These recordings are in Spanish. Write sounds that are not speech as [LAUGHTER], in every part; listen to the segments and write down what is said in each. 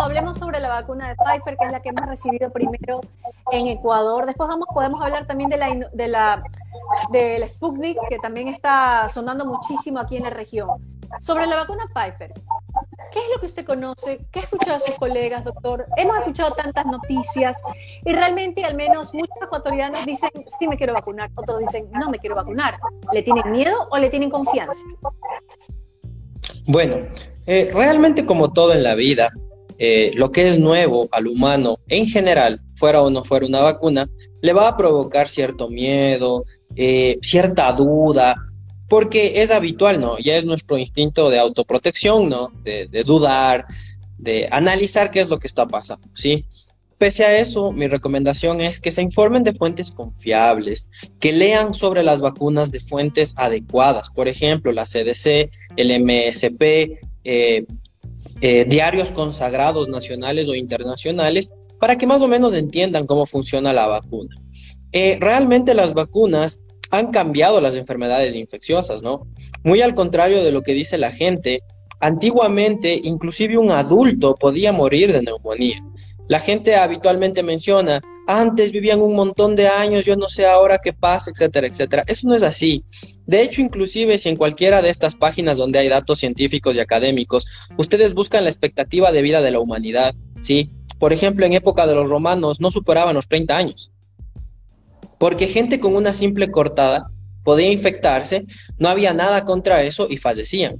hablemos sobre la vacuna de Pfizer, que es la que hemos recibido primero en Ecuador. Después vamos, podemos hablar también de la, de la, de Sputnik, que también está sonando muchísimo aquí en la región. Sobre la vacuna Pfizer, ¿qué es lo que usted conoce? ¿Qué ha escuchado a sus colegas, doctor? Hemos escuchado tantas noticias y realmente al menos muchos ecuatorianos dicen, sí me quiero vacunar, otros dicen, no me quiero vacunar. ¿Le tienen miedo o le tienen confianza? Bueno, eh, realmente como todo en la vida, eh, lo que es nuevo al humano en general, fuera o no fuera una vacuna, le va a provocar cierto miedo, eh, cierta duda, porque es habitual, ¿no? Ya es nuestro instinto de autoprotección, ¿no? De, dudar, de analizar qué es lo que está pasando, ¿sí? Pese a eso, mi recomendación es que se informen de fuentes confiables, que lean sobre las vacunas de fuentes adecuadas, por ejemplo, la CDC, el MSP, eh, eh, diarios consagrados nacionales o internacionales, para que más o menos entiendan cómo funciona la vacuna. Eh, realmente las vacunas han cambiado las enfermedades infecciosas, ¿no? Muy al contrario de lo que dice la gente, antiguamente inclusive un adulto podía morir de neumonía. La gente habitualmente menciona, antes vivían un montón de años, yo no sé ahora qué pasa, etcétera, etcétera. Eso no es así. De hecho, inclusive si en cualquiera de estas páginas donde hay datos científicos y académicos, ustedes buscan la expectativa de vida de la humanidad, ¿sí? Por ejemplo, en época de los romanos no superaban los 30 años porque gente con una simple cortada podía infectarse, no había nada contra eso y fallecían.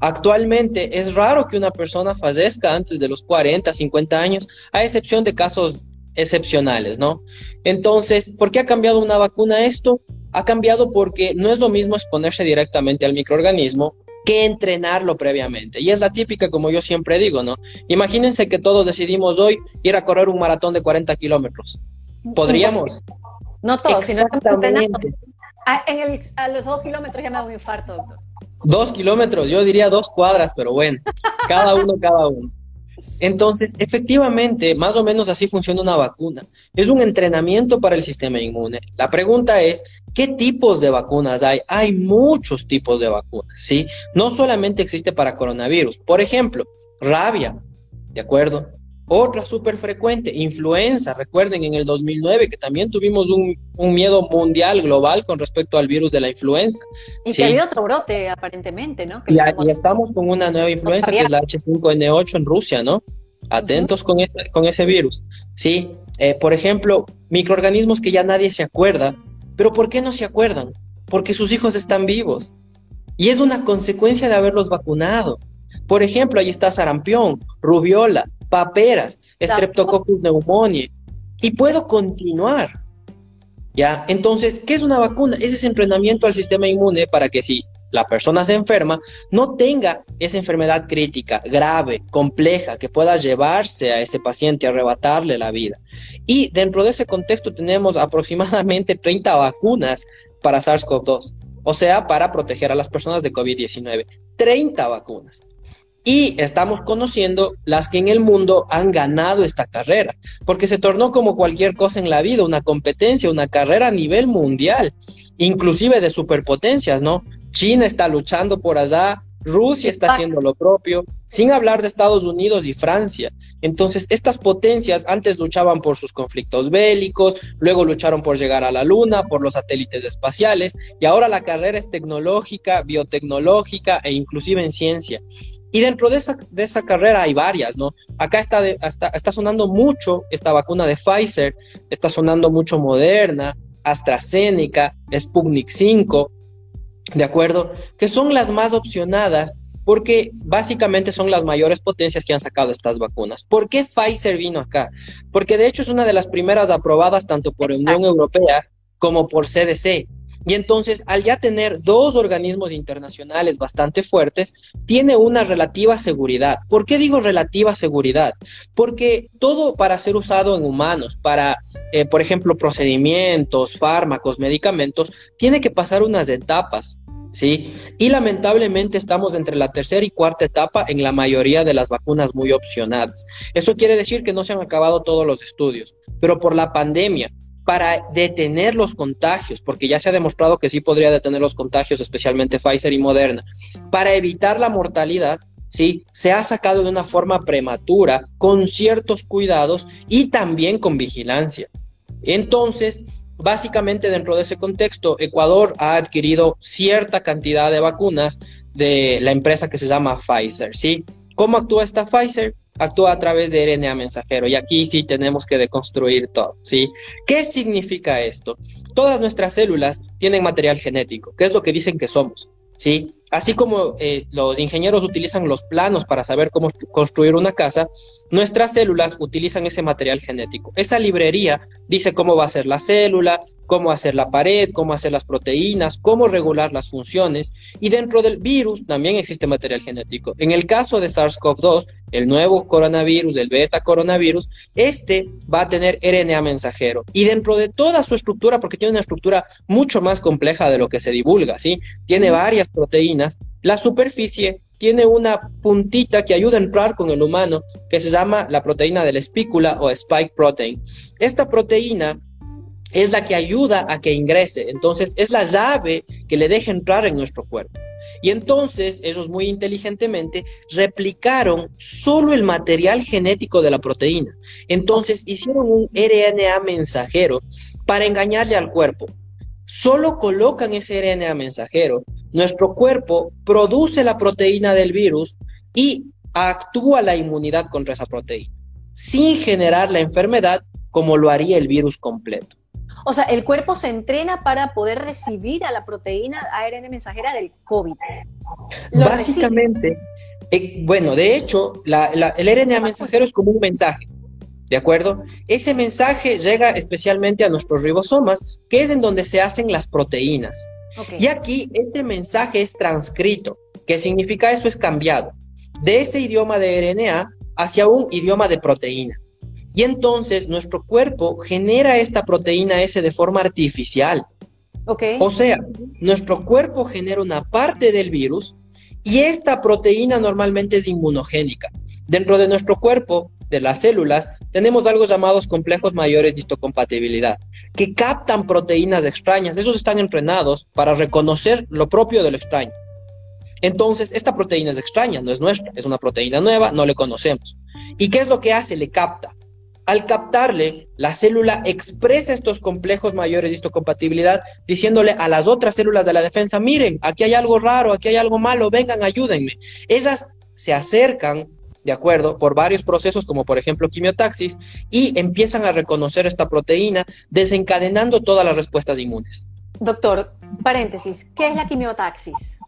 Actualmente es raro que una persona fallezca antes de los 40, 50 años, a excepción de casos excepcionales, ¿no? Entonces, ¿por qué ha cambiado una vacuna esto? Ha cambiado porque no es lo mismo exponerse directamente al microorganismo que entrenarlo previamente. Y es la típica, como yo siempre digo, ¿no? Imagínense que todos decidimos hoy ir a correr un maratón de 40 kilómetros. ¿Podríamos? No todos, sino Exactamente. A, en el, a los dos kilómetros ya me da un infarto, doctor. Dos kilómetros, yo diría dos cuadras, pero bueno, cada uno, cada uno. Entonces, efectivamente, más o menos así funciona una vacuna. Es un entrenamiento para el sistema inmune. La pregunta es, ¿qué tipos de vacunas hay? Hay muchos tipos de vacunas, ¿sí? No solamente existe para coronavirus. Por ejemplo, rabia, ¿de acuerdo? Otra súper frecuente, influenza. Recuerden en el 2009 que también tuvimos un, miedo mundial, global, con respecto al virus de la influenza. Y que ha habido otro brote, aparentemente, ¿no? y, estamos con una nueva influenza que es la H5N8 en Rusia, ¿no? Atentos con, ese, con ese virus. Sí, eh, por ejemplo, microorganismos que ya nadie se acuerda. Pero ¿por qué no se acuerdan? Porque sus hijos están vivos. Y es una consecuencia de haberlos vacunado. Por ejemplo, ahí está sarampión, rubiola, paperas, Streptococcus pneumoniae, y puedo continuar. ¿Ya? Entonces, ¿qué es una vacuna? Es ese entrenamiento al sistema inmune para que si la persona se enferma, no tenga esa enfermedad crítica, grave, compleja, que pueda llevarse a ese paciente, arrebatarle la vida. Y dentro de ese contexto tenemos aproximadamente 30 vacunas para SARS-CoV-2, o sea, para proteger a las personas de COVID-19. 30 vacunas y estamos conociendo las que en el mundo han ganado esta carrera, porque se tornó como cualquier cosa en la vida, una competencia, una carrera a nivel mundial, inclusive de superpotencias, ¿no? China está luchando por allá, Rusia está haciendo lo propio, sin hablar de Estados Unidos y Francia. Entonces, estas potencias antes luchaban por sus conflictos bélicos, luego lucharon por llegar a la Luna, por los satélites espaciales, y ahora la carrera es tecnológica, biotecnológica e inclusive en ciencia. Y dentro de esa, de esa carrera hay varias, ¿no? Acá está, está, sonando mucho esta vacuna de Pfizer, está sonando mucho Moderna, AstraZeneca, Sputnik 5, ¿de acuerdo? Que son las más opcionadas porque básicamente son las mayores potencias que han sacado estas vacunas. ¿Por qué Pfizer vino acá? Porque de hecho es una de las primeras aprobadas tanto por Unión Europea como por CDC. Y entonces, al ya tener dos organismos internacionales bastante fuertes, tiene una relativa seguridad. ¿Por qué digo relativa seguridad? Porque todo para ser usado en humanos, para, eh, por ejemplo, procedimientos, fármacos, medicamentos, tiene que pasar unas etapas. ¿sí? Y lamentablemente estamos entre la tercera y cuarta etapa en la mayoría de las vacunas muy opcionadas. Eso quiere decir que no se han acabado todos los estudios, pero por la pandemia para detener los contagios, porque ya se ha demostrado que sí podría detener los contagios, especialmente Pfizer y Moderna, para evitar la mortalidad, ¿sí? Se ha sacado de una forma prematura, con ciertos cuidados y también con vigilancia. Entonces, básicamente dentro de ese contexto, Ecuador ha adquirido cierta cantidad de vacunas de la empresa que se llama Pfizer, ¿sí? ¿Cómo actúa esta Pfizer? Actúa a través de RNA mensajero y aquí sí tenemos que deconstruir todo, ¿sí? ¿Qué significa esto? Todas nuestras células tienen material genético, que es lo que dicen que somos, ¿sí? Así como eh, los ingenieros utilizan los planos para saber cómo construir una casa, nuestras células utilizan ese material genético. Esa librería dice cómo va a ser la célula, cómo hacer la pared, cómo hacer las proteínas, cómo regular las funciones. Y dentro del virus también existe material genético. En el caso de SARS-CoV-2, el nuevo coronavirus, el beta coronavirus, este va a tener RNA mensajero. Y dentro de toda su estructura, porque tiene una estructura mucho más compleja de lo que se divulga, ¿sí? Tiene varias proteínas. La superficie tiene una puntita que ayuda a entrar con el humano, que se llama la proteína de la espícula o spike protein. Esta proteína es la que ayuda a que ingrese. Entonces, es la llave que le deja entrar en nuestro cuerpo. Y entonces, ellos muy inteligentemente replicaron solo el material genético de la proteína. Entonces, hicieron un RNA mensajero para engañarle al cuerpo. Solo colocan ese RNA mensajero, nuestro cuerpo produce la proteína del virus y actúa la inmunidad contra esa proteína, sin generar la enfermedad como lo haría el virus completo. O sea, el cuerpo se entrena para poder recibir a la proteína ARN mensajera del COVID. Básicamente, eh, bueno, de hecho, el RNA mensajero es como un mensaje. ¿De acuerdo? Ese mensaje llega especialmente a nuestros ribosomas, que es en donde se hacen las proteínas. Y aquí este mensaje es transcrito. ¿Qué significa eso? Es cambiado de ese idioma de RNA hacia un idioma de proteína. Y entonces nuestro cuerpo genera esta proteína S de forma artificial. Okay. O sea, nuestro cuerpo genera una parte del virus y esta proteína normalmente es inmunogénica. Dentro de nuestro cuerpo, de las células, tenemos algo llamados complejos mayores de histocompatibilidad, que captan proteínas extrañas. Esos están entrenados para reconocer lo propio de lo extraño. Entonces, esta proteína es extraña, no es nuestra, es una proteína nueva, no le conocemos. ¿Y qué es lo que hace? Le capta. Al captarle, la célula expresa estos complejos mayores de histocompatibilidad, diciéndole a las otras células de la defensa, miren, aquí hay algo raro, aquí hay algo malo, vengan, ayúdenme. Esas se acercan, de acuerdo, por varios procesos, como por ejemplo quimiotaxis, y empiezan a reconocer esta proteína, desencadenando todas las respuestas inmunes. Doctor, paréntesis, ¿qué es la quimiotaxis?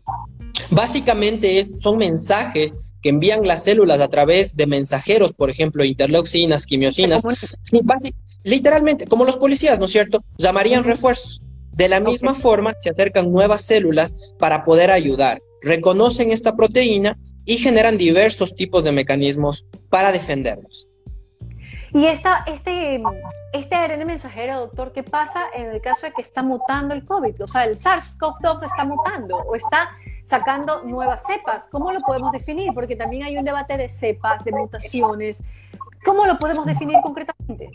Básicamente es, son mensajes que envían las células a través de mensajeros, por ejemplo, interleucinas, quimiosinas. Sí, literalmente, como los policías, ¿no es cierto? Llamarían refuerzos. De la misma forma, se acercan nuevas células para poder ayudar. Reconocen esta proteína y generan diversos tipos de mecanismos para defendernos. Y esta, este, este ARN mensajero, doctor, ¿qué pasa en el caso de que está mutando el COVID? O sea, el SARS-CoV-2 está mutando o está sacando nuevas cepas. ¿Cómo lo podemos definir? Porque también hay un debate de cepas, de mutaciones. ¿Cómo lo podemos definir concretamente?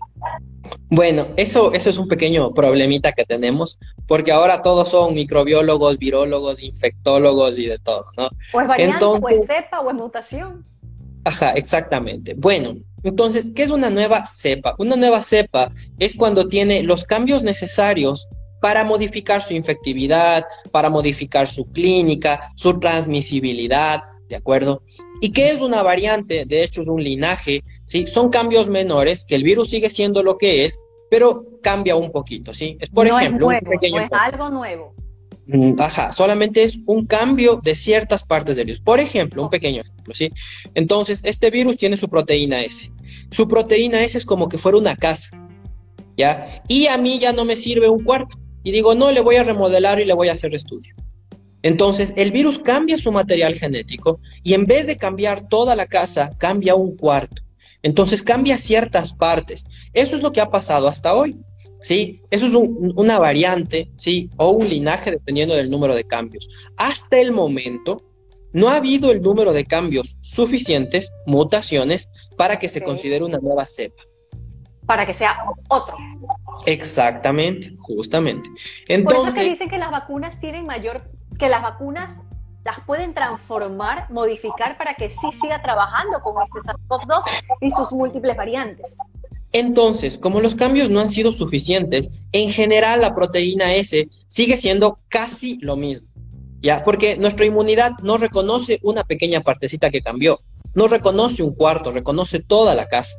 Bueno, eso, eso es un pequeño problemita que tenemos, porque ahora todos son microbiólogos, virólogos, infectólogos y de todo, ¿no? O es variante, o es cepa, o es mutación. Ajá, exactamente. Bueno, entonces, ¿qué es una nueva cepa? Una nueva cepa es cuando tiene los cambios necesarios para modificar su infectividad, para modificar su clínica, su transmisibilidad, ¿de acuerdo? ¿Y qué es una variante? De hecho, es un linaje, ¿sí? Son cambios menores, que el virus sigue siendo lo que es, pero cambia un poquito, ¿sí? Es, por ejemplo, un pequeño... es algo nuevo. Mm, ajá, solamente es un cambio de ciertas partes del virus. Por ejemplo, un pequeño ejemplo, ¿sí? Entonces, este virus tiene su proteína S. Su proteína S es como que fuera una casa, ¿ya? Y a mí ya no me sirve un cuarto. Y digo, no, le voy a remodelar y le voy a hacer estudio. Entonces, el virus cambia su material genético y en vez de cambiar toda la casa, cambia un cuarto. Entonces, cambia ciertas partes. Eso es lo que ha pasado hasta hoy. ¿sí? Eso es una variante, ¿sí? O un linaje dependiendo del número de cambios. Hasta el momento, no ha habido el número de cambios suficientes, mutaciones, para que se considere una nueva cepa. Para que sea otro. Exactamente, justamente. Entonces, Por eso que dicen que las vacunas tienen mayor, que las vacunas las pueden transformar, modificar para que sí siga trabajando con este SARS-CoV-2 y sus múltiples variantes. Entonces, como los cambios no han sido suficientes, en general la proteína S sigue siendo casi lo mismo. ¿Ya? Porque nuestra inmunidad no reconoce una pequeña partecita que cambió, no reconoce un cuarto, reconoce toda la casa.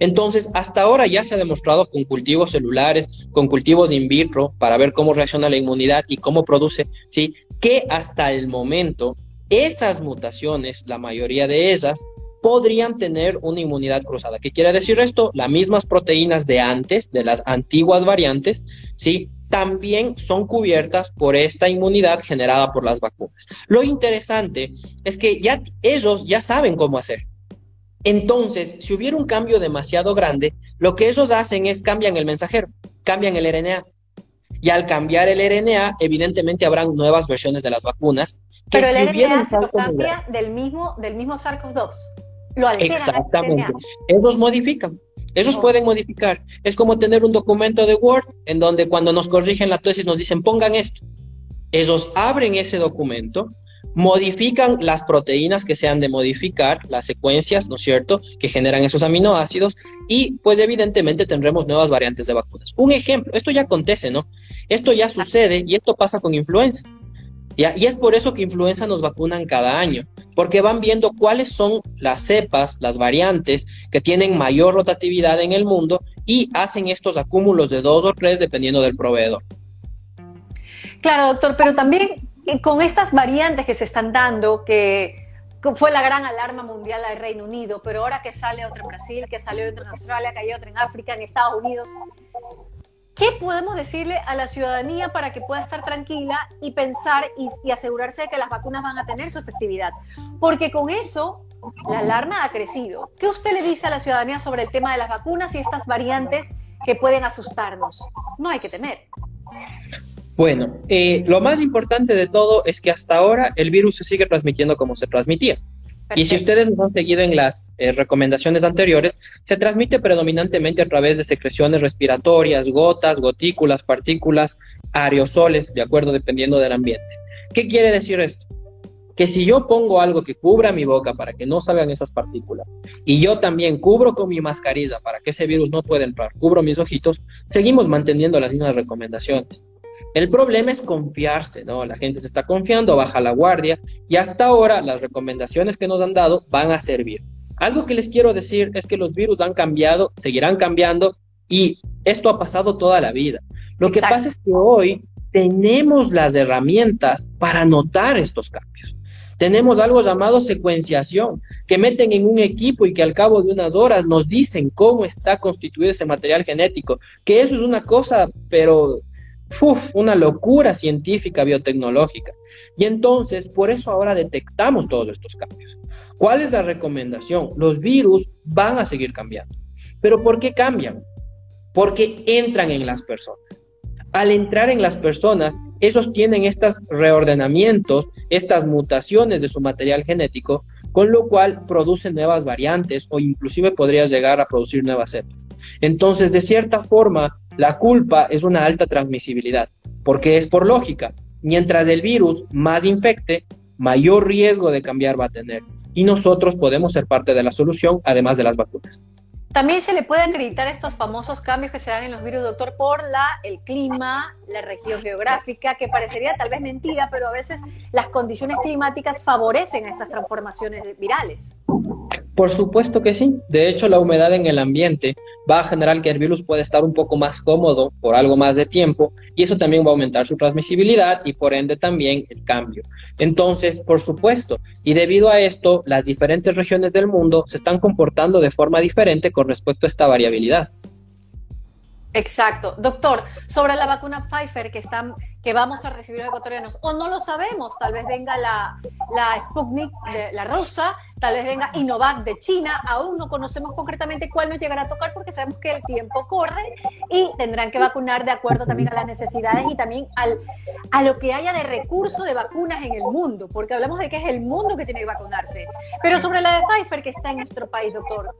Entonces, hasta ahora ya se ha demostrado con cultivos celulares, con cultivos in vitro, para ver cómo reacciona la inmunidad y cómo produce, ¿sí? Que hasta el momento esas mutaciones, la mayoría de ellas, podrían tener una inmunidad cruzada. ¿Qué quiere decir esto? Las mismas proteínas de antes, de las antiguas variantes, ¿sí? También son cubiertas por esta inmunidad generada por las vacunas. Lo interesante es que ya ellos ya saben cómo hacer. Entonces, si hubiera un cambio demasiado grande, lo que ellos hacen es cambian el mensajero, cambian el RNA. Y al cambiar el RNA, evidentemente habrán nuevas versiones de las vacunas. Que Pero el RNA se cambia del mismo, del mismo SARS-CoV-2. Lo Exactamente. Ellos modifican. Ellos pueden modificar. Es como tener un documento de Word en donde cuando nos corrigen la tesis nos dicen pongan esto. Ellos abren ese documento, modifican las proteínas que se han de modificar, las secuencias, ¿no es cierto?, que generan esos aminoácidos y pues evidentemente tendremos nuevas variantes de vacunas. Un ejemplo, esto ya acontece, ¿no? Esto ya sucede y esto pasa con influenza. Y es por eso que influenza nos vacunan cada año, porque van viendo cuáles son las cepas, las variantes que tienen mayor rotatividad en el mundo y hacen estos acúmulos de dos o tres dependiendo del proveedor. Claro, doctor, pero también con estas variantes que se están dando, que fue la gran alarma mundial al Reino Unido, pero ahora que sale otra en Brasil, que salió otra en Australia, que hay otra en África, en Estados Unidos, ¿Qué podemos decirle a la ciudadanía para que pueda estar tranquila y pensar y, asegurarse de que las vacunas van a tener su efectividad? Porque con eso la alarma ha crecido. ¿Qué usted le dice a la ciudadanía sobre el tema de las vacunas y estas variantes que pueden asustarnos? No hay que temer. Bueno, eh, lo más importante de todo es que hasta ahora el virus se sigue transmitiendo como se transmitía. Y si ustedes nos han seguido en las eh, recomendaciones anteriores, se transmite predominantemente a través de secreciones respiratorias, gotas, gotículas, partículas, aerosoles, de acuerdo, dependiendo del ambiente. ¿Qué quiere decir esto? Que si yo pongo algo que cubra mi boca para que no salgan esas partículas, y yo también cubro con mi mascarilla para que ese virus no pueda entrar, cubro mis ojitos, seguimos manteniendo las mismas recomendaciones. El problema es confiarse, ¿no? La gente se está confiando, baja la guardia y hasta ahora las recomendaciones que nos han dado van a servir. Algo que les quiero decir es que los virus han cambiado, seguirán cambiando y esto ha pasado toda la vida. Lo que pasa es que hoy tenemos las herramientas para notar estos cambios. Tenemos algo llamado secuenciación, que meten en un equipo y que al cabo de unas horas nos dicen cómo está constituido ese material genético, que eso es una cosa, pero uf, una locura científica biotecnológica. Y entonces, por eso ahora detectamos todos estos cambios. ¿Cuál es la recomendación? Los virus van a seguir cambiando. ¿Pero por qué cambian? Porque entran en las personas. Al entrar en las personas, esos tienen estos reordenamientos, estas mutaciones de su material genético, con lo cual producen nuevas variantes o inclusive podrías llegar a producir nuevas cepas. Entonces, de cierta forma, la culpa es una alta transmisibilidad, porque es por lógica. Mientras el virus más infecte, mayor riesgo de cambiar va a tener. Y nosotros podemos ser parte de la solución, además de las vacunas. También se le puede acreditar estos famosos cambios que se dan en los virus, doctor, por la, el clima, la región geográfica, que parecería tal vez mentira, pero a veces las condiciones climáticas favorecen estas transformaciones virales. Por supuesto que sí. De hecho, la humedad en el ambiente va a generar que el virus pueda estar un poco más cómodo por algo más de tiempo y eso también va a aumentar su transmisibilidad y por ende también el cambio. Entonces, por supuesto, y debido a esto, las diferentes regiones del mundo se están comportando de forma diferente con respecto a esta variabilidad. Exacto. Doctor, sobre la vacuna Pfizer que, están, que vamos a recibir los ecuatorianos, o no lo sabemos, tal vez venga la, la Sputnik, de la rusa, tal vez venga Inovac de China, aún no conocemos concretamente cuál nos llegará a tocar porque sabemos que el tiempo corre y tendrán que vacunar de acuerdo también a las necesidades y también al, a lo que haya de recurso de vacunas en el mundo, porque hablamos de que es el mundo que tiene que vacunarse. Pero sobre la de Pfizer que está en nuestro país, doctor,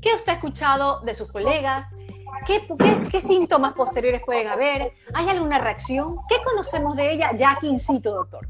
¿qué usted ha escuchado de sus colegas? ¿Qué, síntomas posteriores pueden haber? ¿Hay alguna reacción? ¿Qué conocemos de ella ya aquí in situ, doctor?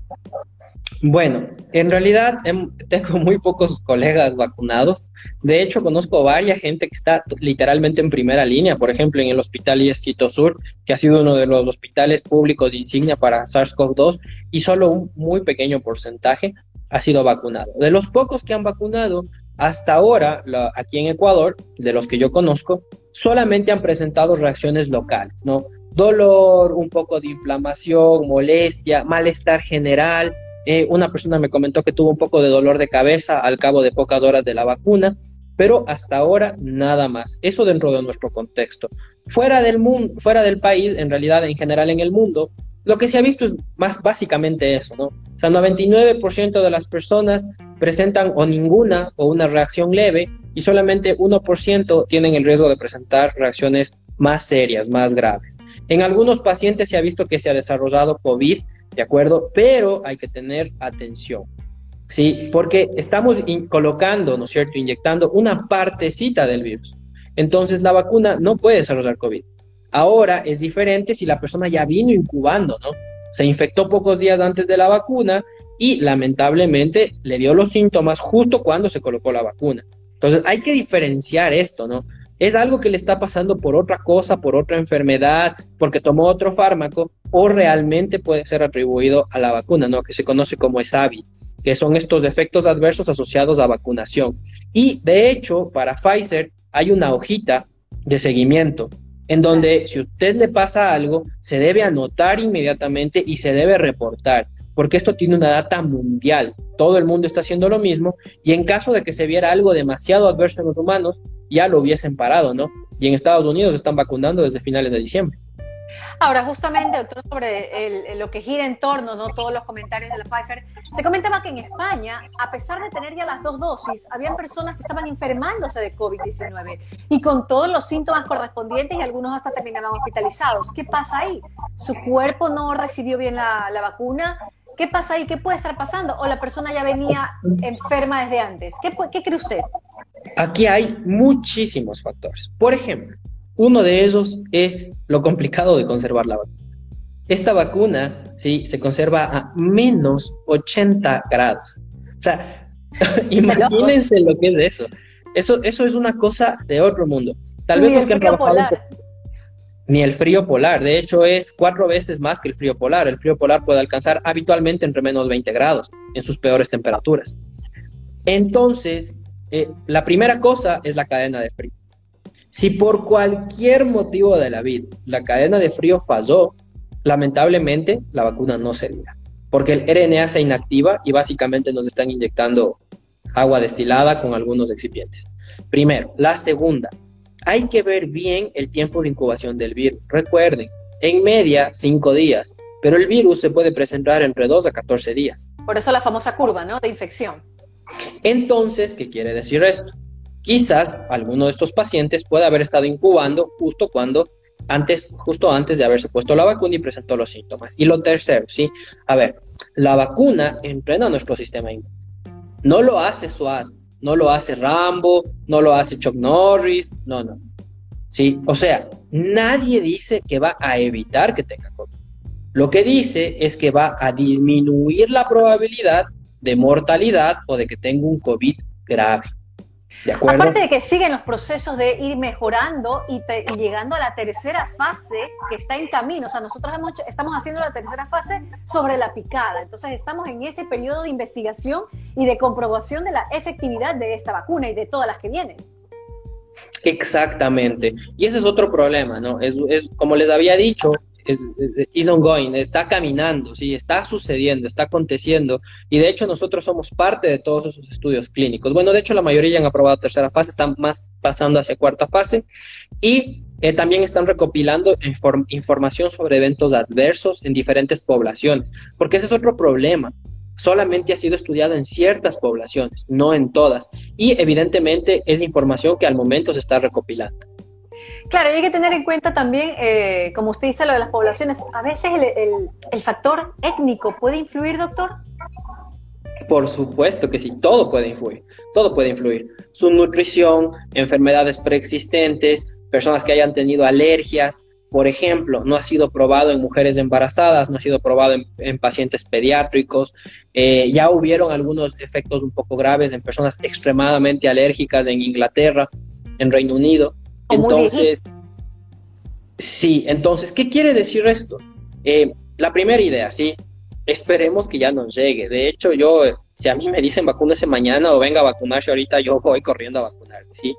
Bueno, en realidad em, tengo muy pocos colegas vacunados. De hecho, conozco varias gente que está literalmente en primera línea. Por ejemplo, en el Hospital Iesquito Sur, que ha sido uno de los hospitales públicos de insignia para SARS-CoV-2, y solo un muy pequeño porcentaje ha sido vacunado. De los pocos que han vacunado, hasta ahora, aquí en Ecuador, de los que yo conozco, solamente han presentado reacciones locales, ¿no? Dolor, un poco de inflamación, molestia, malestar general. Eh, una persona me comentó que tuvo un poco de dolor de cabeza al cabo de pocas horas de la vacuna, pero hasta ahora nada más. Eso dentro de nuestro contexto. Fuera del mundo, fuera del país, en realidad en general en el mundo, lo que se ha visto es más básicamente eso, ¿no? O sea, 99% de las personas presentan o ninguna o una reacción leve y solamente 1% tienen el riesgo de presentar reacciones más serias, más graves. En algunos pacientes se ha visto que se ha desarrollado COVID, ¿de acuerdo? Pero hay que tener atención, ¿sí? Porque estamos colocando, ¿no es cierto?, inyectando una partecita del virus. Entonces la vacuna no puede desarrollar COVID. Ahora es diferente si la persona ya vino incubando, ¿no? Se infectó pocos días antes de la vacuna y lamentablemente le dio los síntomas justo cuando se colocó la vacuna. Entonces hay que diferenciar esto, ¿no? Es algo que le está pasando por otra cosa, por otra enfermedad, porque tomó otro fármaco, o realmente puede ser atribuido a la vacuna, ¿no? Que se conoce como ESAVI, que son estos efectos adversos asociados a vacunación. Y de hecho, para Pfizer hay una hojita de seguimiento en donde si usted le pasa algo, se debe anotar inmediatamente y se debe reportar, porque esto tiene una data mundial. Todo el mundo está haciendo lo mismo y en caso de que se viera algo demasiado adverso en los humanos, ya lo hubiesen parado, ¿no? Y en Estados Unidos están vacunando desde finales de diciembre. Ahora, justamente, doctor, sobre lo que gira en torno, ¿no? Todos los comentarios de la Pfizer, se comentaba que en España, a pesar de tener ya las dos dosis, habían personas que estaban enfermándose de COVID-19 y con todos los síntomas correspondientes y algunos hasta terminaban hospitalizados. ¿Qué pasa ahí? ¿Su cuerpo no recibió bien la, vacuna? ¿Qué pasa ahí? ¿Qué puede estar pasando? ¿O la persona ya venía enferma desde antes? ¿Qué, qué cree usted? Aquí hay muchísimos factores. Por ejemplo, uno de ellos es lo complicado de conservar la vacuna. Esta vacuna, sí, se conserva a menos 80 grados. O sea, [LAUGHS] imagínense lo que es eso. Eso, eso es una cosa de otro mundo. Tal vez los que han trabajado ni el frío polar. De hecho, es cuatro veces más que el frío polar. El frío polar puede alcanzar habitualmente entre menos 20 grados en sus peores temperaturas. Entonces, eh, la primera cosa es la cadena de frío. Si por cualquier motivo de la vida la cadena de frío falló, lamentablemente la vacuna no servirá, porque el RNA se inactiva y básicamente nos están inyectando agua destilada con algunos excipientes. Primero, la segunda, hay que ver bien el tiempo de incubación del virus. Recuerden, en media, cinco días, pero el virus se puede presentar entre 2 a 14 días. Por eso la famosa curva, ¿no? De infección. Entonces, ¿qué quiere decir esto? Quizás alguno de estos pacientes pueda haber estado incubando justo cuando antes, justo antes de haberse puesto la vacuna y presentó los síntomas. Y lo tercero, ¿sí? A ver, la vacuna entrena nuestro sistema inmune. No lo hace SWAT, no lo hace Rambo, no lo hace Chuck Norris, no, no. ¿Sí? O sea, nadie dice que va a evitar que tenga COVID. Lo que dice es que va a disminuir la probabilidad de mortalidad o de que tenga un COVID grave. Aparte de que siguen los procesos de ir mejorando y, llegando a la tercera fase que está en camino. O sea, nosotros estamos haciendo la tercera fase sobre la picada. Entonces estamos en ese periodo de investigación y de comprobación de la efectividad de esta vacuna y de todas las que vienen. Exactamente. Y ese es otro problema, ¿no? Es, es como les había dicho, es, is ongoing, está caminando, sí, está sucediendo, está aconteciendo. Y de hecho nosotros somos parte de todos esos estudios clínicos. Bueno, de hecho la mayoría ya han aprobado tercera fase, están más pasando hacia cuarta fase. Y eh, también están recopilando información sobre eventos adversos en diferentes poblaciones, porque ese es otro problema. Solamente ha sido estudiado en ciertas poblaciones, no en todas. Y evidentemente es información que al momento se está recopilando. Claro, hay que tener en cuenta también, eh, como usted dice, lo de las poblaciones. A veces el, factor étnico puede influir, doctor. Por supuesto que sí, todo puede influir, todo puede influir. Su nutrición, enfermedades preexistentes, personas que hayan tenido alergias, por ejemplo, no ha sido probado en mujeres embarazadas, no ha sido probado en, pacientes pediátricos, eh, ya hubieron algunos efectos un poco graves en personas extremadamente alérgicas en Inglaterra, en Reino Unido. Entonces, sí, entonces, ¿qué quiere decir esto? Eh, la primera idea, sí, esperemos que ya nos llegue. De hecho, yo, si a mí me dicen vacúnese mañana o venga a vacunarse ahorita, yo voy corriendo a vacunar, ¿sí?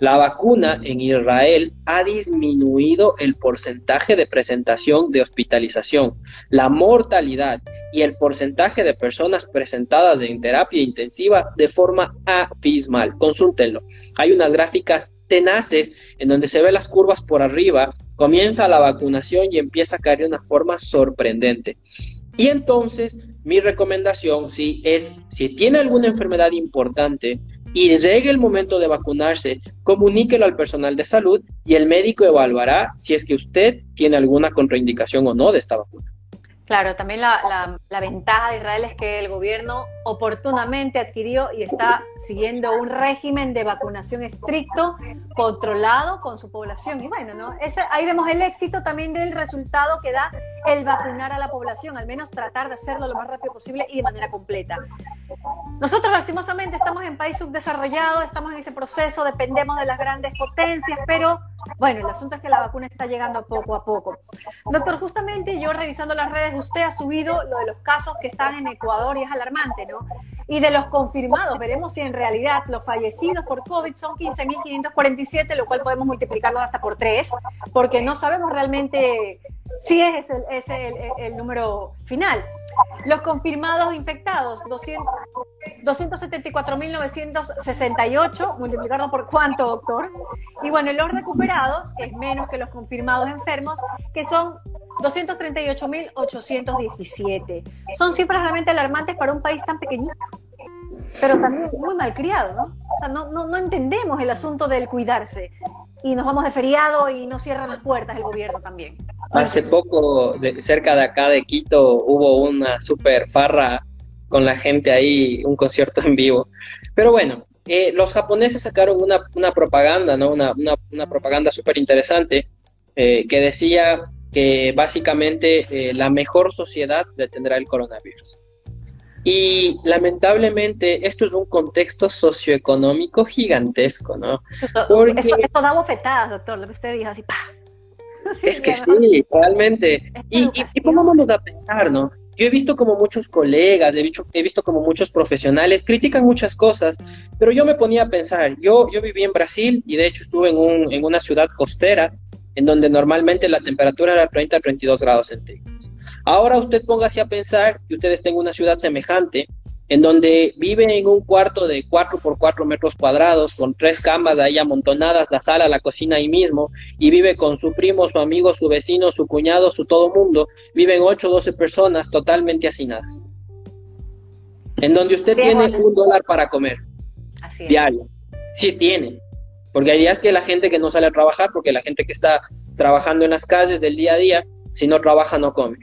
La vacuna en Israel ha disminuido el porcentaje de presentación de hospitalización, la mortalidad y el porcentaje de personas presentadas en terapia intensiva de forma abismal. Consúltenlo. Hay unas gráficas tenaces en donde se ve las curvas por arriba, comienza la vacunación y empieza a caer de una forma sorprendente. Y entonces, mi recomendación, sí, es si tiene alguna enfermedad importante y llegue el momento de vacunarse, comuníquelo al personal de salud y el médico evaluará si es que usted tiene alguna contraindicación o no de esta vacuna. Claro, también la, ventaja de Israel es que el gobierno oportunamente adquirió y está siguiendo un régimen de vacunación estricto, controlado con su población. Y bueno, ¿no? ahí vemos el éxito también del resultado que da el vacunar a la población, al menos tratar de hacerlo lo más rápido posible y de manera completa. Nosotros lastimosamente estamos en país subdesarrollado, estamos en ese proceso, dependemos de las grandes potencias, pero bueno, el asunto es que la vacuna está llegando poco a poco. Doctor, justamente yo revisando las redes, usted ha subido lo de los casos que están en Ecuador y es alarmante, ¿no? Y de los confirmados, veremos si en realidad los fallecidos por COVID son 15.547, lo cual podemos multiplicarlo hasta por tres, porque no sabemos realmente si es ese, el, número final. Los confirmados infectados, 274.968, multiplicarlo por cuánto, doctor. Y bueno, los recuperados, que es menos que los confirmados enfermos, que son 238.817. Son cifras realmente alarmantes para un país tan pequeñito, pero también muy malcriado, ¿no? O sea, no, no, no entendemos el asunto del cuidarse y nos vamos de feriado y no cierran las puertas el gobierno también. Hace poco, de, cerca de acá de Quito, hubo una super farra con la gente ahí, un concierto en vivo. Pero bueno, eh, los japoneses sacaron una, una propaganda, ¿no? Una, una, una propaganda súper interesante eh, que decía que básicamente eh, la mejor sociedad detendrá el coronavirus. Y lamentablemente esto es un contexto socioeconómico gigantesco, ¿no? Porque... Eso, da bofetadas, doctor, lo que usted dijo así, ¡pah! [LAUGHS] es que sí, realmente. Y, y, y pongámonos a pensar, ¿no? Yo he visto como muchos colegas, he visto, he como muchos profesionales critican muchas cosas, pero yo me ponía a pensar, yo, yo viví en Brasil y de hecho estuve en, un, en una ciudad costera en donde normalmente la temperatura era 30 a 32 grados centígrados. Ahora usted póngase a pensar que usted está en una ciudad semejante, en donde vive en un cuarto de 4 por 4 metros cuadrados, con tres camas ahí amontonadas, la sala, la cocina ahí mismo, y vive con su primo, su amigo, su vecino, su cuñado, su todo mundo, viven 8 o 12 personas totalmente hacinadas. En donde usted tiene un dólar para comer Así diario. Sí tiene. Porque hay días que la gente que no sale a trabajar, porque la gente que está trabajando en las calles del día a día, si no trabaja no come.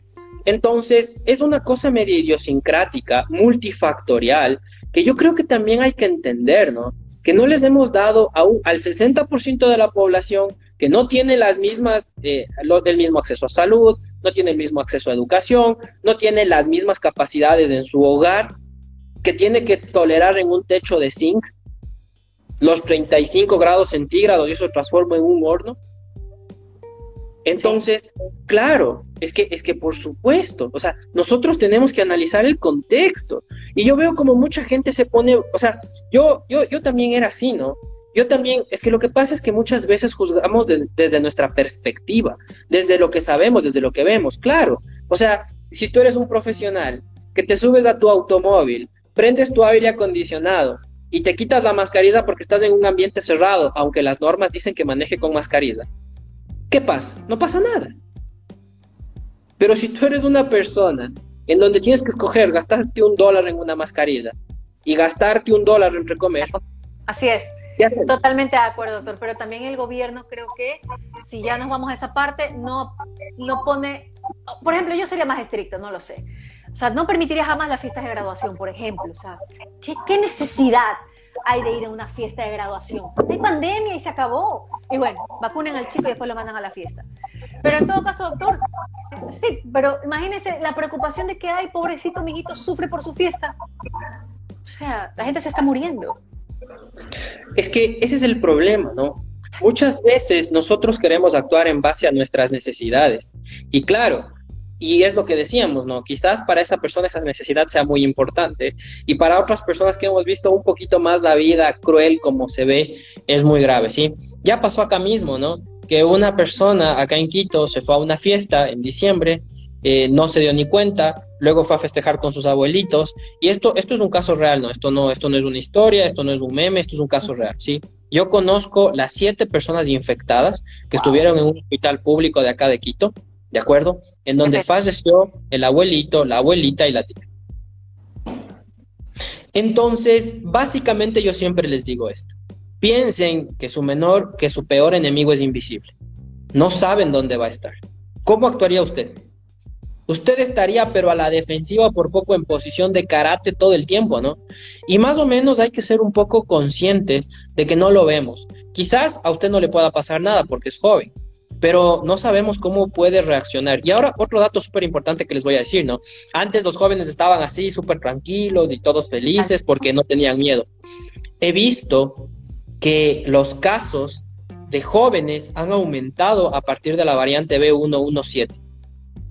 Entonces, es una cosa medio idiosincrática, multifactorial, que yo creo que también hay que entender, ¿no? Que no les hemos dado a al 60% de la población que no tiene las mismas, eh, el mismo acceso a salud, no tiene el mismo acceso a educación, no tiene las mismas capacidades en su hogar, que tiene que tolerar en un techo de zinc los 35 grados centígrados y eso transforma en un horno. Entonces, claro, es que, es que por supuesto, o sea, nosotros tenemos que analizar el contexto. Y yo veo como mucha gente se pone, o sea, yo, yo, yo también era así, ¿no? Yo también, es que lo que pasa es que muchas veces juzgamos desde nuestra perspectiva, desde lo que sabemos, desde lo que vemos, claro. O sea, si tú eres un profesional que te subes a tu automóvil, prendes tu aire acondicionado y te quitas la mascarilla porque estás en un ambiente cerrado, aunque las normas dicen que maneje con mascarilla ¿qué pasa? No pasa nada. Pero si tú eres una persona en donde tienes que escoger gastarte un dólar en una mascarilla y gastarte un dólar en comer. Así es. Totalmente de acuerdo, doctor. Pero también el gobierno creo que si ya nos vamos a esa parte, no, no pone, por ejemplo, yo sería más estricto, no lo sé. O sea, no permitiría jamás las fiestas de graduación, por ejemplo. O sea, ¿qué, qué necesidad? Hay de ir a una fiesta de graduación. Hay pandemia y se acabó. Y bueno, vacunen al chico y después lo mandan a la fiesta. Pero en todo caso, doctor, sí, pero imagínese la preocupación de que, ay, pobrecito amiguito, sufre por su fiesta. O sea, la gente se está muriendo. Es que ese es el problema, ¿no? Muchas veces nosotros queremos actuar en base a nuestras necesidades. Y claro, y es lo que decíamos, ¿no? Quizás para esa persona esa necesidad sea muy importante y para otras personas que hemos visto un poquito más la vida cruel como se ve, es muy grave, ¿sí? Ya pasó acá mismo, ¿no? Que una persona acá en Quito se fue a una fiesta en diciembre, eh, no se dio ni cuenta, luego fue a festejar con sus abuelitos y esto, esto es un caso real, ¿no? Esto no, esto no es una historia, esto no es un meme, esto es un caso real, ¿sí? Yo conozco las siete personas infectadas que estuvieron en un hospital público de acá de Quito, ¿de acuerdo? En donde falleció el abuelito, la abuelita y la tía. Entonces, básicamente yo siempre les digo esto. Piensen que su menor, que su peor enemigo es invisible. No saben dónde va a estar. ¿Cómo actuaría usted? Usted estaría, pero a la defensiva por poco en posición de karate todo el tiempo, ¿no? Y más o menos hay que ser un poco conscientes de que no lo vemos. Quizás a usted no le pueda pasar nada porque es joven, pero no sabemos cómo puede reaccionar. Y ahora otro dato súper importante que les voy a decir, ¿no? Antes los jóvenes estaban así, súper tranquilos y todos felices porque no tenían miedo. He visto que los casos de jóvenes han aumentado a partir de la variante B117.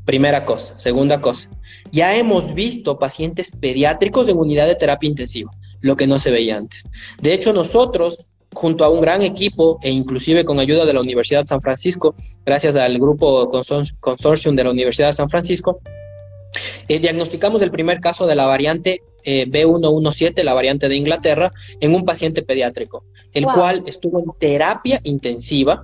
Primera cosa. Segunda cosa. Ya hemos visto pacientes pediátricos en unidad de terapia intensiva, lo que no se veía antes. De hecho, nosotros junto a un gran equipo e inclusive con ayuda de la Universidad de San Francisco, gracias al grupo consortium de la Universidad de San Francisco, eh, diagnosticamos el primer caso de la variante eh, B117, la variante de Inglaterra, en un paciente pediátrico, el cual estuvo en terapia intensiva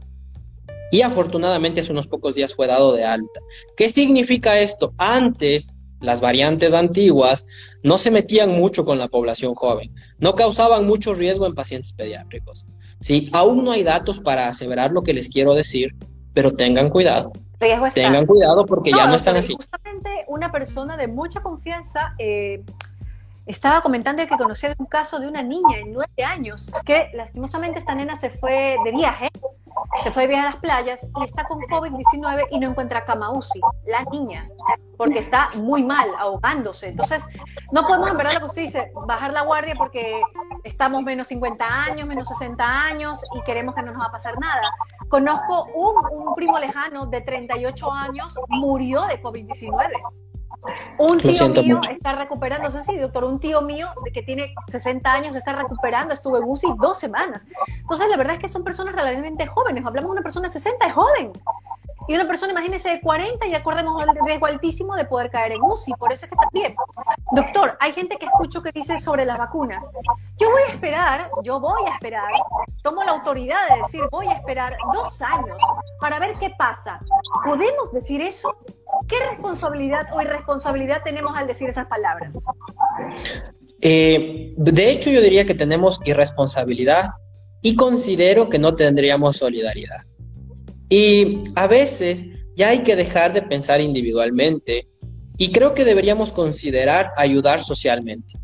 y afortunadamente hace unos pocos días fue dado de alta. ¿Qué significa esto? Antes las variantes antiguas no se metían mucho con la población joven, no causaban mucho riesgo en pacientes pediátricos. Sí, aún no hay datos para aseverar lo que les quiero decir, pero tengan cuidado. Tengan cuidado porque ya no están así. Justamente una persona de mucha confianza eh, estaba comentando que conocía un caso de una niña de nueve años que lastimosamente esta nena se fue de viaje, se fue de viaje a las playas y está con COVID-19 y no encuentra cama UCI, la niña, porque está muy mal, ahogándose. Entonces, no podemos en verdad lo que usted dice, bajar la guardia porque estamos menos 50 años, menos 60 años y queremos que no nos va a pasar nada. Conozco un, primo lejano de 38 años, murió de COVID-19 un tío mío está recuperando, no sé si, doctor, un tío mío que tiene 60 años está recuperando, estuvo en UCI dos semanas. Entonces, la verdad es que son personas relativamente jóvenes. Hablamos de una persona de 60, es joven. Y una persona, imagínese, de 40 y acordemos el riesgo altísimo de poder caer en UCI. Por eso es que también. Doctor, hay gente que escucho que dice sobre las vacunas. Yo voy a esperar, yo voy a esperar, tomo la autoridad de decir, voy a esperar dos años para ver qué pasa. ¿Podemos decir eso? ¿Qué responsabilidad o irresponsabilidad tenemos al decir esas palabras? Eh, de hecho, yo diría que tenemos irresponsabilidad y considero que no tendríamos solidaridad. Y a veces ya hay que dejar de pensar individualmente y creo que deberíamos considerar ayudar socialmente.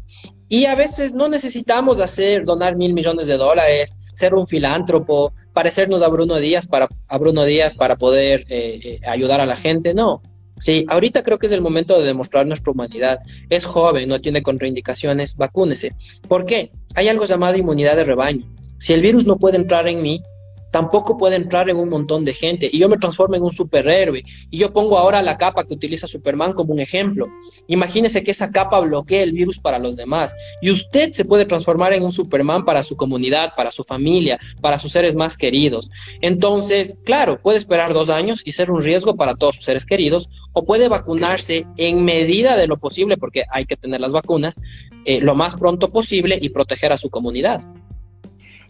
Y a veces no necesitamos hacer, donar mil millones de dólares, ser un filántropo, parecernos a Bruno Díaz para, a Bruno Díaz para poder eh, eh, ayudar a la gente, no. Sí, ahorita creo que es el momento de demostrar nuestra humanidad. Es joven, no tiene contraindicaciones, vacúnese. ¿Por qué? Hay algo llamado inmunidad de rebaño. Si el virus no puede entrar en mí, tampoco puede entrar en un montón de gente y yo me transformo en un superhéroe y yo pongo ahora la capa que utiliza Superman como un ejemplo. Imagínese que esa capa bloquea el virus para los demás y usted se puede transformar en un Superman para su comunidad, para su familia, para sus seres más queridos. Entonces, claro, puede esperar dos años y ser un riesgo para todos sus seres queridos o puede vacunarse en medida de lo posible, porque hay que tener las vacunas, eh, lo más pronto posible y proteger a su comunidad.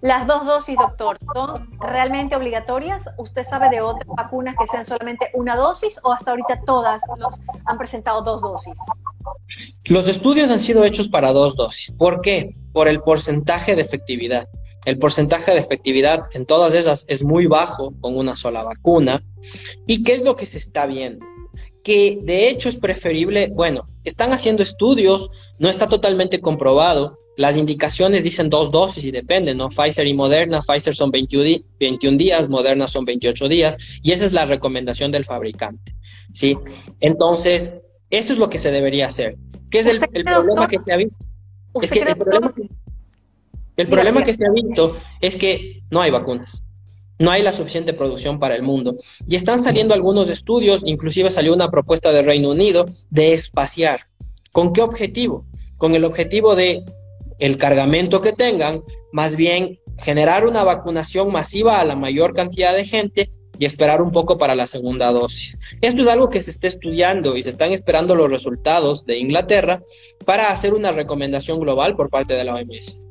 Las dos dosis, doctor, ¿son realmente obligatorias? ¿Usted sabe de otras vacunas que sean solamente una dosis o hasta ahorita todas los han presentado dos dosis? Los estudios han sido hechos para dos dosis. ¿Por qué? Por el porcentaje de efectividad. El porcentaje de efectividad en todas esas es muy bajo con una sola vacuna. ¿Y qué es lo que se está viendo? Que de hecho es preferible, bueno, están haciendo estudios, no está totalmente comprobado, las indicaciones dicen dos dosis y depende, ¿no? Pfizer y Moderna, Pfizer son 21, días, Moderna son 28 días, y esa es la recomendación del fabricante, ¿sí? Entonces, eso es lo que se debería hacer. ¿Qué es el, problema que se ha visto? Es que el problema, el problema que se ha visto es que no hay vacunas. No hay la suficiente producción para el mundo. Y están saliendo algunos estudios, inclusive salió una propuesta del Reino Unido de espaciar. ¿Con qué objetivo? Con el objetivo de el cargamento que tengan, más bien generar una vacunación masiva a la mayor cantidad de gente y esperar un poco para la segunda dosis. Esto es algo que se está estudiando y se están esperando los resultados de Inglaterra para hacer una recomendación global por parte de la OMS.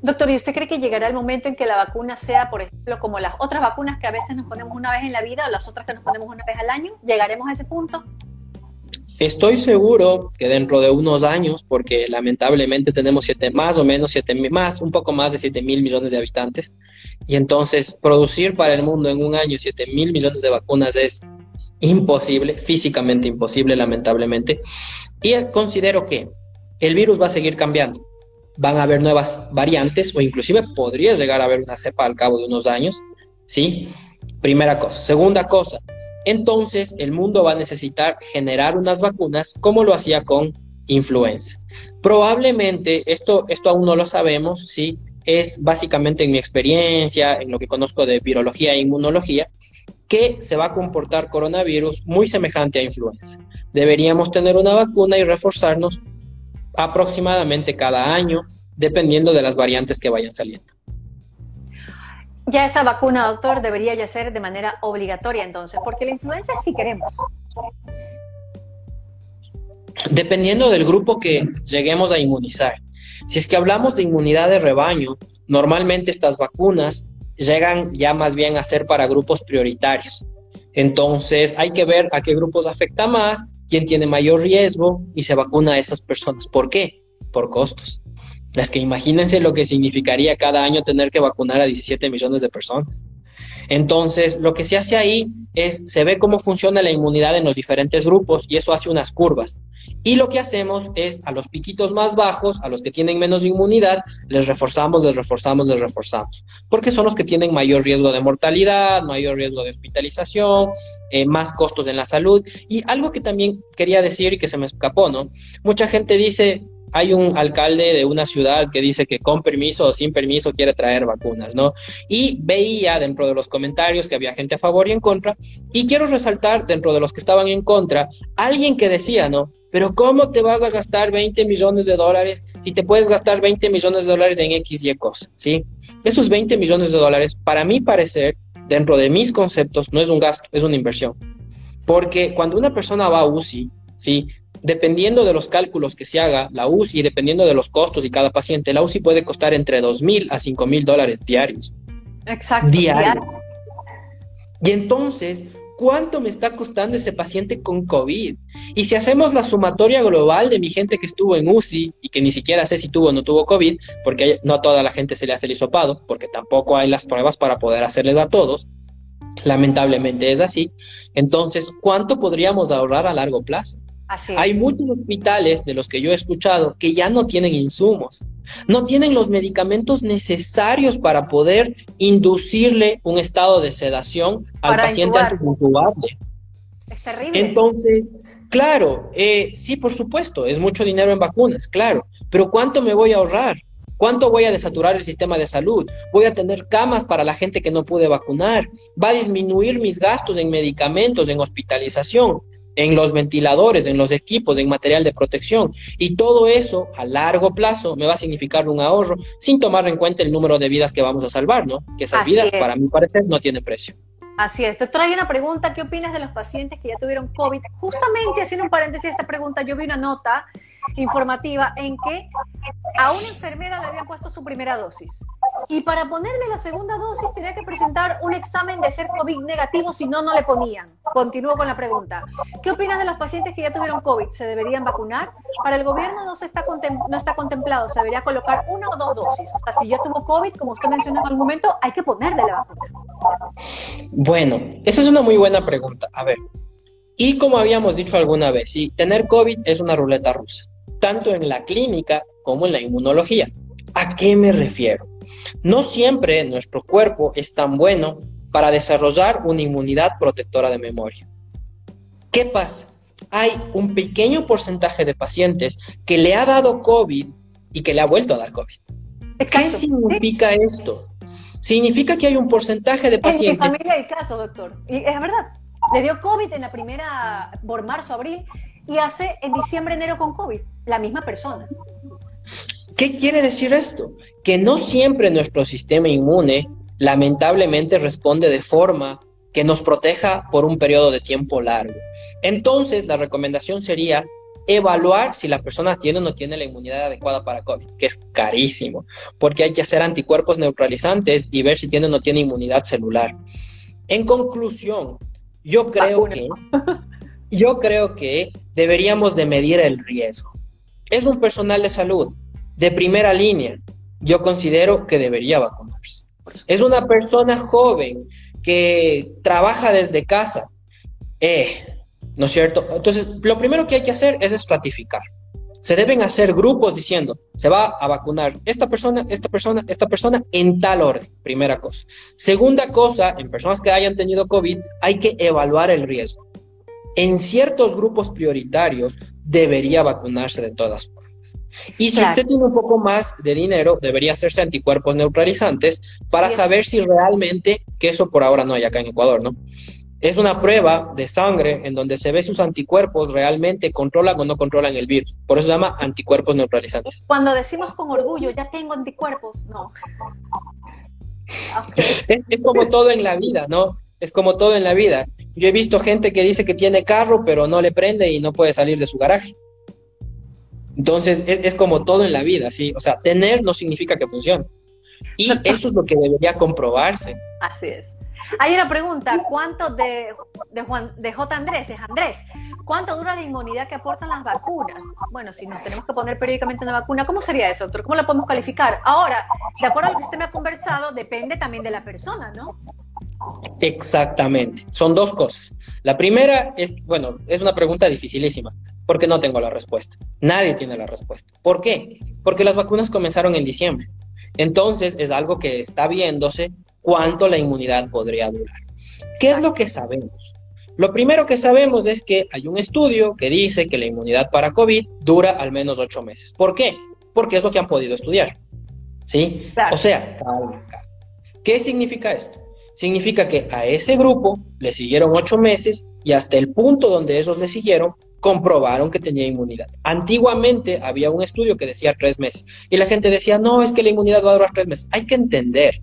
Doctor, ¿y usted cree que llegará el momento en que la vacuna sea, por ejemplo, como las otras vacunas que a veces nos ponemos una vez en la vida o las otras que nos ponemos una vez al año? ¿Llegaremos a ese punto? Estoy seguro que dentro de unos años, porque lamentablemente tenemos siete, más o menos siete más, un poco más de 7 mil millones de habitantes, y entonces producir para el mundo en un año 7 mil millones de vacunas es imposible, físicamente imposible, lamentablemente, y considero que el virus va a seguir cambiando van a haber nuevas variantes o inclusive podría llegar a haber una cepa al cabo de unos años, ¿sí? Primera cosa. Segunda cosa, entonces el mundo va a necesitar generar unas vacunas como lo hacía con influenza. Probablemente, esto, esto aún no lo sabemos, ¿sí? Es básicamente en mi experiencia, en lo que conozco de virología e inmunología, que se va a comportar coronavirus muy semejante a influenza. Deberíamos tener una vacuna y reforzarnos aproximadamente cada año, dependiendo de las variantes que vayan saliendo. Ya esa vacuna, doctor, debería ya ser de manera obligatoria entonces, porque la influenza sí queremos. Dependiendo del grupo que lleguemos a inmunizar. Si es que hablamos de inmunidad de rebaño, normalmente estas vacunas llegan ya más bien a ser para grupos prioritarios. Entonces hay que ver a qué grupos afecta más quién tiene mayor riesgo y se vacuna a esas personas. ¿Por qué? Por costos. Las que imagínense lo que significaría cada año tener que vacunar a 17 millones de personas. Entonces, lo que se hace ahí es, se ve cómo funciona la inmunidad en los diferentes grupos y eso hace unas curvas. Y lo que hacemos es a los piquitos más bajos, a los que tienen menos inmunidad, les reforzamos, les reforzamos, les reforzamos, porque son los que tienen mayor riesgo de mortalidad, mayor riesgo de hospitalización, eh, más costos en la salud. Y algo que también quería decir y que se me escapó, ¿no? Mucha gente dice, hay un alcalde de una ciudad que dice que con permiso o sin permiso quiere traer vacunas, ¿no? Y veía dentro de los comentarios que había gente a favor y en contra, y quiero resaltar dentro de los que estaban en contra, alguien que decía, ¿no? Pero ¿cómo te vas a gastar 20 millones de dólares si te puedes gastar 20 millones de dólares en X y cosas, ¿sí? Esos 20 millones de dólares, para mi parecer, dentro de mis conceptos, no es un gasto, es una inversión. Porque cuando una persona va a UCI, ¿sí? Dependiendo de los cálculos que se haga, la UCI y dependiendo de los costos y cada paciente, la UCI puede costar entre 2 mil a 5 mil dólares diarios. Exacto. Diarios. Y entonces, ¿cuánto me está costando ese paciente con COVID? Y si hacemos la sumatoria global de mi gente que estuvo en UCI y que ni siquiera sé si tuvo o no tuvo COVID, porque no a toda la gente se le hace el hisopado, porque tampoco hay las pruebas para poder hacerles a todos, lamentablemente es así, entonces, ¿cuánto podríamos ahorrar a largo plazo? Hay muchos hospitales de los que yo he escuchado que ya no tienen insumos, no tienen los medicamentos necesarios para poder inducirle un estado de sedación al paciente antes de. Es terrible. Entonces, claro, eh, sí, por supuesto, es mucho dinero en vacunas, claro, pero ¿cuánto me voy a ahorrar? ¿Cuánto voy a desaturar el sistema de salud? Voy a tener camas para la gente que no pude vacunar. Va a disminuir mis gastos en medicamentos, en hospitalización en los ventiladores, en los equipos, en material de protección. Y todo eso a largo plazo me va a significar un ahorro sin tomar en cuenta el número de vidas que vamos a salvar, ¿no? Que esas vidas, para mi parecer, no tienen precio. Así es. Doctora, hay una pregunta. ¿Qué opinas de los pacientes que ya tuvieron COVID? Justamente haciendo un paréntesis a esta pregunta, yo vi una nota informativa en que a una enfermera le habían puesto su primera dosis. Y para ponerle la segunda dosis tenía que presentar un examen de ser COVID negativo, si no, no le ponían. Continúo con la pregunta. ¿Qué opinas de los pacientes que ya tuvieron COVID? ¿Se deberían vacunar? Para el gobierno no, se está, no está contemplado, se debería colocar una o dos dosis. O sea, si yo tuvo COVID, como usted mencionó en algún momento, hay que ponerle la vacuna. Bueno, esa es una muy buena pregunta. A ver, y como habíamos dicho alguna vez, sí, tener COVID es una ruleta rusa tanto en la clínica como en la inmunología. ¿A qué me refiero? No siempre nuestro cuerpo es tan bueno para desarrollar una inmunidad protectora de memoria. ¿Qué pasa? Hay un pequeño porcentaje de pacientes que le ha dado COVID y que le ha vuelto a dar COVID. ¿Qué significa esto? Significa que hay un porcentaje de pacientes. En mi familia hay caso, doctor. Y es verdad. Le dio COVID en la primera, por marzo, abril, y hace en diciembre, enero con COVID. La misma persona. ¿Qué quiere decir esto? Que no siempre nuestro sistema inmune lamentablemente responde de forma que nos proteja por un periodo de tiempo largo. Entonces, la recomendación sería evaluar si la persona tiene o no tiene la inmunidad adecuada para COVID, que es carísimo, porque hay que hacer anticuerpos neutralizantes y ver si tiene o no tiene inmunidad celular. En conclusión, yo creo que [LAUGHS] yo creo que deberíamos de medir el riesgo. Es un personal de salud de primera línea. Yo considero que debería vacunarse. Es una persona joven que trabaja desde casa. Eh, ¿No es cierto? Entonces, lo primero que hay que hacer es estratificar. Se deben hacer grupos diciendo, se va a vacunar esta persona, esta persona, esta persona en tal orden, primera cosa. Segunda cosa, en personas que hayan tenido COVID, hay que evaluar el riesgo. En ciertos grupos prioritarios debería vacunarse de todas formas. Y si usted tiene un poco más de dinero, debería hacerse anticuerpos neutralizantes para saber si realmente, que eso por ahora no hay acá en Ecuador, ¿no? Es una prueba de sangre en donde se ve sus anticuerpos realmente controlan o no controlan el virus. Por eso se llama anticuerpos neutralizantes. Cuando decimos con orgullo, ya tengo anticuerpos, no. [LAUGHS] Es, es, como todo en la vida, ¿no? Es como todo en la vida. Yo he visto gente que dice que tiene carro, pero no le prende y no puede salir de su garaje. Entonces, es, como todo en la vida, ¿sí? O sea, tener no significa que funcione. Y [LAUGHS] eso es lo que debería comprobarse. Así es. Hay una pregunta, ¿cuánto de, de, Juan, de J. Andrés, de Andrés, cuánto dura la inmunidad que aportan las vacunas? Bueno, si nos tenemos que poner periódicamente una vacuna, ¿cómo sería eso, doctor? ¿Cómo la podemos calificar? Ahora, de acuerdo a lo que usted me ha conversado, depende también de la persona, ¿no? Exactamente. Son dos cosas. La primera es, bueno, es una pregunta dificilísima, porque no tengo la respuesta. Nadie tiene la respuesta. ¿Por qué? Porque las vacunas comenzaron en diciembre. Entonces es algo que está viéndose cuánto la inmunidad podría durar. ¿Qué es lo que sabemos? Lo primero que sabemos es que hay un estudio que dice que la inmunidad para COVID dura al menos ocho meses. ¿Por qué? Porque es lo que han podido estudiar. ¿Sí? O sea, calma, calma. ¿Qué significa esto? Significa que a ese grupo le siguieron ocho meses y hasta el punto donde esos le siguieron, comprobaron que tenía inmunidad. Antiguamente había un estudio que decía tres meses y la gente decía, no, es que la inmunidad va a durar tres meses. Hay que entender,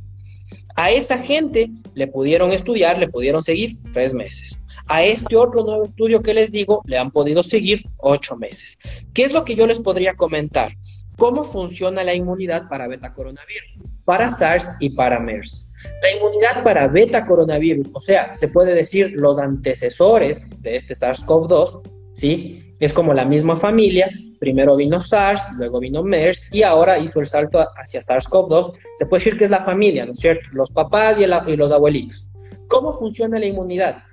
a esa gente le pudieron estudiar, le pudieron seguir tres meses. A este otro nuevo estudio que les digo, le han podido seguir ocho meses. ¿Qué es lo que yo les podría comentar? ¿Cómo funciona la inmunidad para beta coronavirus, para SARS y para MERS? La inmunidad para beta coronavirus, o sea, se puede decir los antecesores de este SARS-CoV-2, ¿sí? Es como la misma familia, primero vino SARS, luego vino MERS y ahora hizo el salto hacia SARS-CoV-2. Se puede decir que es la familia, ¿no es cierto? Los papás y, y los abuelitos. ¿Cómo funciona la inmunidad?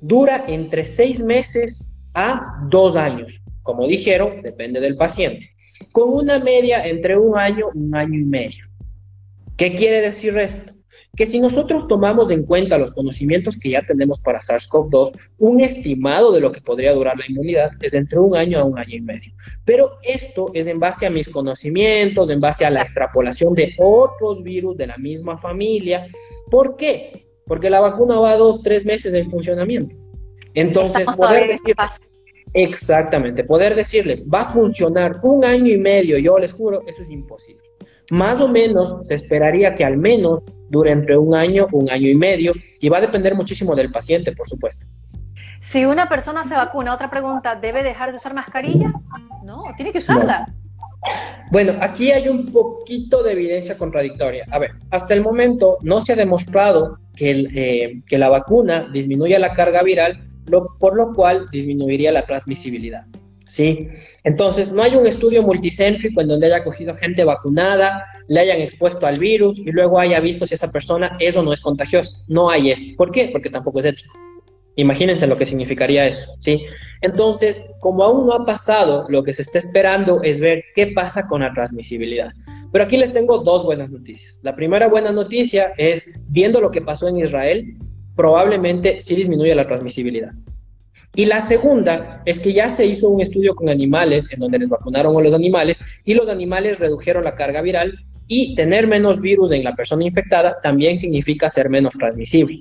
Dura entre seis meses a dos años. Como dijeron, depende del paciente. Con una media entre un año un año y medio. ¿Qué quiere decir esto? Que si nosotros tomamos en cuenta los conocimientos que ya tenemos para SARS-CoV-2, un estimado de lo que podría durar la inmunidad es entre un año a un año y medio. Pero esto es en base a mis conocimientos, en base a la extrapolación de otros virus de la misma familia. ¿Por qué? Porque la vacuna va a dos, tres meses en funcionamiento. Entonces, poder decir, exactamente, poder decirles, va a funcionar un año y medio, yo les juro, eso es imposible. Más o menos se esperaría que al menos dure entre un año, un año y medio, y va a depender muchísimo del paciente, por supuesto. Si una persona se vacuna, otra pregunta, ¿debe dejar de usar mascarilla? No, tiene que usarla. Bueno, aquí hay un poquito de evidencia contradictoria. A ver, hasta el momento no se ha demostrado que, eh, que la vacuna disminuya la carga viral, por lo cual disminuiría la transmisibilidad. ¿Sí? Entonces, no hay un estudio multicéntrico en donde haya cogido gente vacunada, le hayan expuesto al virus y luego haya visto si esa persona es o no es contagiosa. No hay eso. ¿Por qué? Porque tampoco es ético. Imagínense lo que significaría eso, ¿sí? Entonces, como aún no ha pasado, lo que se está esperando es ver qué pasa con la transmisibilidad. Pero aquí les tengo dos buenas noticias. La primera buena noticia es, viendo lo que pasó en Israel, probablemente sí disminuye la transmisibilidad. Y la segunda es que ya se hizo un estudio con animales en donde les vacunaron a los animales y los animales redujeron la carga viral y tener menos virus en la persona infectada también significa ser menos transmisible.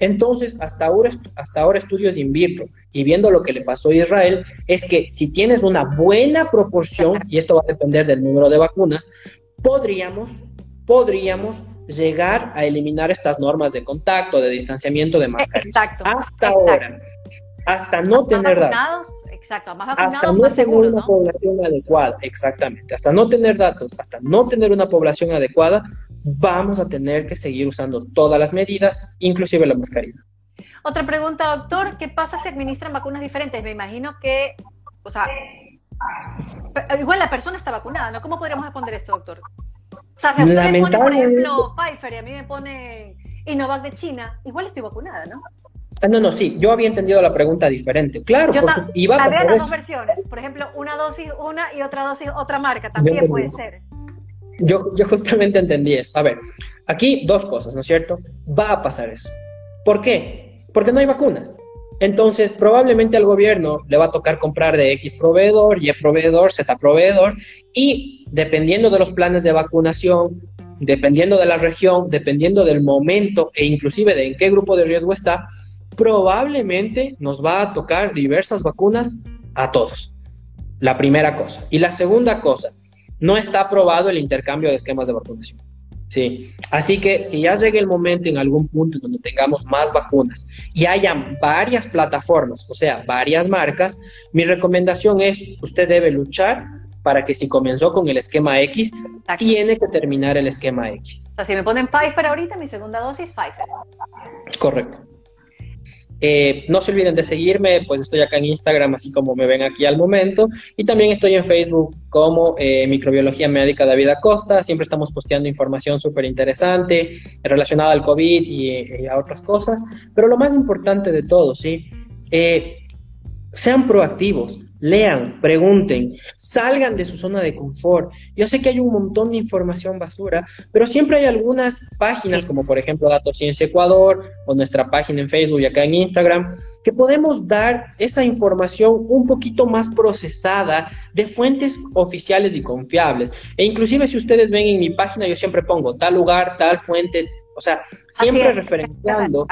Entonces, hasta ahora, hasta ahora estudios in vitro y viendo lo que le pasó a Israel, es que si tienes una buena proporción, y esto va a depender del número de vacunas, podríamos, podríamos llegar a eliminar estas normas de contacto, de distanciamiento, de mascarillas. hasta ahora, hasta no tener datos Exacto, más hasta no tener una población adecuada, exactamente, hasta no tener datos, hasta no tener una población adecuada, vamos a tener que seguir usando todas las medidas, inclusive la mascarilla. Otra pregunta, doctor, ¿qué pasa si administran vacunas diferentes? Me imagino que, o sea, igual la persona está vacunada, ¿no? ¿Cómo podríamos responder esto, doctor? O sea, si a usted me pone, por ejemplo, Pfizer y a mí me pone Inovac de China, igual estoy vacunada, ¿no? Ah, no, no, sí, yo había entendido la pregunta diferente. Claro, yo iba a Había las dos versiones. Por ejemplo, una dosis una y otra dosis otra marca, también puede ser. Yo, yo justamente entendí eso. A ver, aquí dos cosas, ¿no es cierto? Va a pasar eso. ¿Por qué? Porque no hay vacunas. Entonces, probablemente al gobierno le va a tocar comprar de X proveedor, Y proveedor, Z proveedor, y dependiendo de los planes de vacunación, dependiendo de la región, dependiendo del momento e inclusive de en qué grupo de riesgo está, probablemente nos va a tocar diversas vacunas a todos. La primera cosa. Y la segunda cosa, no está aprobado el intercambio de esquemas de vacunación. Sí, así que si ya llegue el momento en algún punto donde tengamos más vacunas y hayan varias plataformas, o sea, varias marcas, mi recomendación es, usted debe luchar para que si comenzó con el esquema X, tiene que terminar el esquema X. O sea, si me ponen Pfizer ahorita, mi segunda dosis, Pfizer. Correcto. Eh, no se olviden de seguirme, pues estoy acá en Instagram, así como me ven aquí al momento. Y también estoy en Facebook como eh, Microbiología Médica David Acosta. Siempre estamos posteando información súper interesante relacionada al COVID y, a otras cosas. Pero lo más importante de todo, ¿sí? Eh, sean proactivos lean, pregunten, salgan de su zona de confort. Yo sé que hay un montón de información basura, pero siempre hay algunas páginas, como por ejemplo Datos Ciencia Ecuador o nuestra página en Facebook y acá en Instagram, que podemos dar esa información un poquito más procesada de fuentes oficiales y confiables. E inclusive si ustedes ven en mi página, yo siempre pongo tal lugar, tal fuente, o sea, siempre referenciando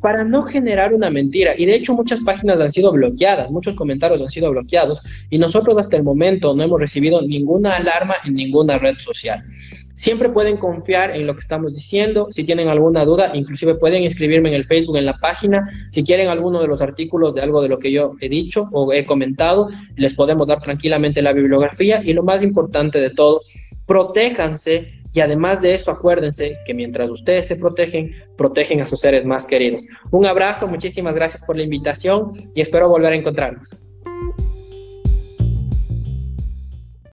para no generar una mentira. Y de hecho muchas páginas han sido bloqueadas, muchos comentarios han sido bloqueados y nosotros hasta el momento no hemos recibido ninguna alarma en ninguna red social. Siempre pueden confiar en lo que estamos diciendo. Si tienen alguna duda, inclusive pueden escribirme en el Facebook, en la página. Si quieren alguno de los artículos de algo de lo que yo he dicho o he comentado, les podemos dar tranquilamente la bibliografía. Y lo más importante de todo, protéjanse y además de eso, acuérdense que mientras ustedes se protegen, protegen a sus seres más queridos. Un abrazo, muchísimas gracias por la invitación y espero volver a encontrarnos.